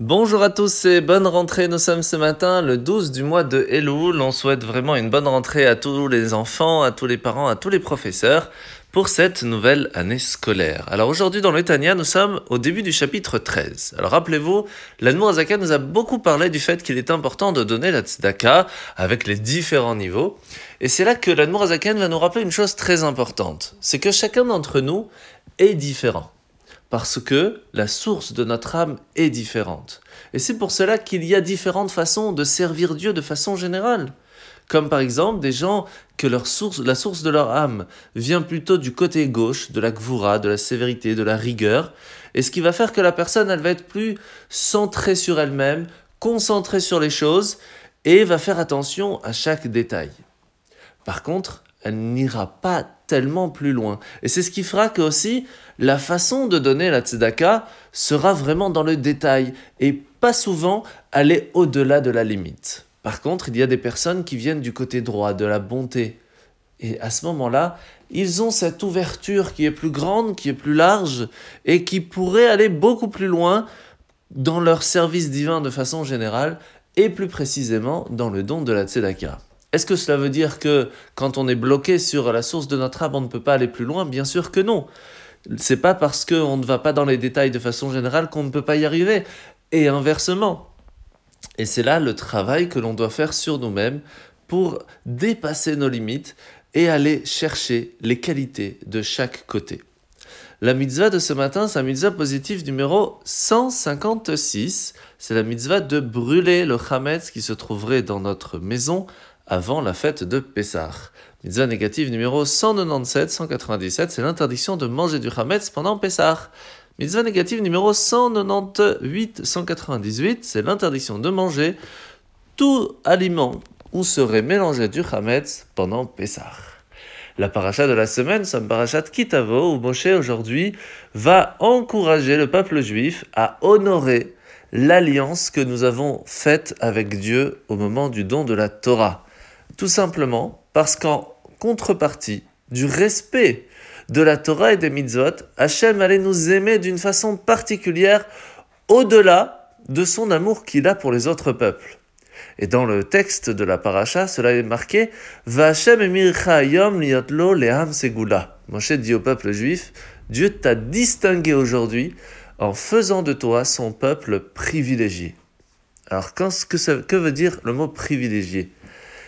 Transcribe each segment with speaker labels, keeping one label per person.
Speaker 1: Bonjour à tous et bonne rentrée. Nous sommes ce matin le 12 du mois de Elul. On souhaite vraiment une bonne rentrée à tous les enfants, à tous les parents, à tous les professeurs pour cette nouvelle année scolaire. Alors aujourd'hui dans l'Etania, nous sommes au début du chapitre 13. Alors rappelez-vous, l'Anmour Azaka nous a beaucoup parlé du fait qu'il est important de donner la tzedaka avec les différents niveaux. Et c'est là que l'Anmour Azaken va nous rappeler une chose très importante. C'est que chacun d'entre nous est différent parce que la source de notre âme est différente. Et c'est pour cela qu'il y a différentes façons de servir Dieu de façon générale. Comme par exemple des gens que leur source, la source de leur âme vient plutôt du côté gauche, de la gvoura, de la sévérité, de la rigueur, et ce qui va faire que la personne, elle va être plus centrée sur elle-même, concentrée sur les choses, et va faire attention à chaque détail. Par contre, n'ira pas tellement plus loin. Et c'est ce qui fera que aussi la façon de donner la tzedaka sera vraiment dans le détail et pas souvent aller au-delà de la limite. Par contre, il y a des personnes qui viennent du côté droit, de la bonté. Et à ce moment-là, ils ont cette ouverture qui est plus grande, qui est plus large et qui pourrait aller beaucoup plus loin dans leur service divin de façon générale et plus précisément dans le don de la tzedaka. Est-ce que cela veut dire que quand on est bloqué sur la source de notre âme, on ne peut pas aller plus loin? Bien sûr que non. C'est pas parce qu'on ne va pas dans les détails de façon générale qu'on ne peut pas y arriver. Et inversement. Et c'est là le travail que l'on doit faire sur nous-mêmes pour dépasser nos limites et aller chercher les qualités de chaque côté. La mitzvah de ce matin, c'est la mitzvah positive numéro 156. C'est la mitzvah de brûler le chametz qui se trouverait dans notre maison avant la fête de Pessah. Mitzvah négative numéro 197, 197, c'est l'interdiction de manger du Hametz pendant Pessah. Mitzvah négative numéro 198, 198, c'est l'interdiction de manger tout aliment où serait mélangé du Hametz pendant Pessah. La paracha de la semaine, c'est parachat Kitavo, où Moshe aujourd'hui va encourager le peuple juif à honorer l'alliance que nous avons faite avec Dieu au moment du don de la Torah. Tout simplement parce qu'en contrepartie du respect de la Torah et des mitzvot, Hachem allait nous aimer d'une façon particulière au-delà de son amour qu'il a pour les autres peuples. Et dans le texte de la paracha, cela est marqué Vachem yom liotlo le'am segula. Moshe dit au peuple juif Dieu t'a distingué aujourd'hui en faisant de toi son peuple privilégié. Alors, que veut dire le mot privilégié?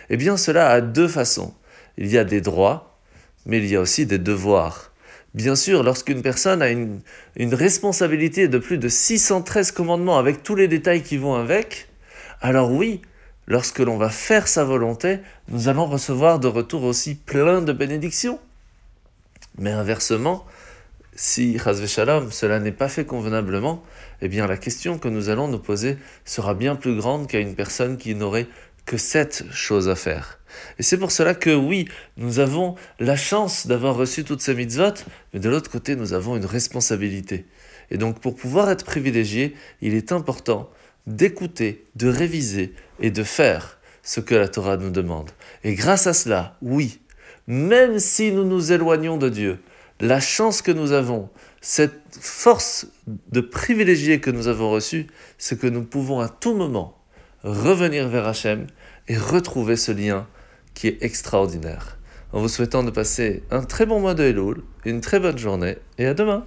Speaker 1: Eh bien, cela a deux façons. Il y a des droits, mais il y a aussi des devoirs. Bien sûr, lorsqu'une personne a une, responsabilité de plus de 613 commandements avec tous les détails qui vont avec, alors oui, lorsque l'on va faire sa volonté, nous allons recevoir de retour aussi plein de bénédictions. Mais inversement, si, Shalom, cela n'est pas fait convenablement, eh bien la question que nous allons nous poser sera bien plus grande qu'à une personne qui n'aurait que cette chose à faire. Et c'est pour cela que oui, nous avons la chance d'avoir reçu toutes ces mitzvot, mais de l'autre côté, nous avons une responsabilité. Et donc, pour pouvoir être privilégié, il est important d'écouter, de réviser et de faire ce que la Torah nous demande. Et grâce à cela, oui, même si nous nous éloignons de Dieu, la chance que nous avons, cette force de privilégié que nous avons reçue, c'est que nous pouvons à tout moment revenir vers Hachem et retrouver ce lien qui est extraordinaire. En vous souhaitant de passer un très bon mois de Elul, une très bonne journée et à demain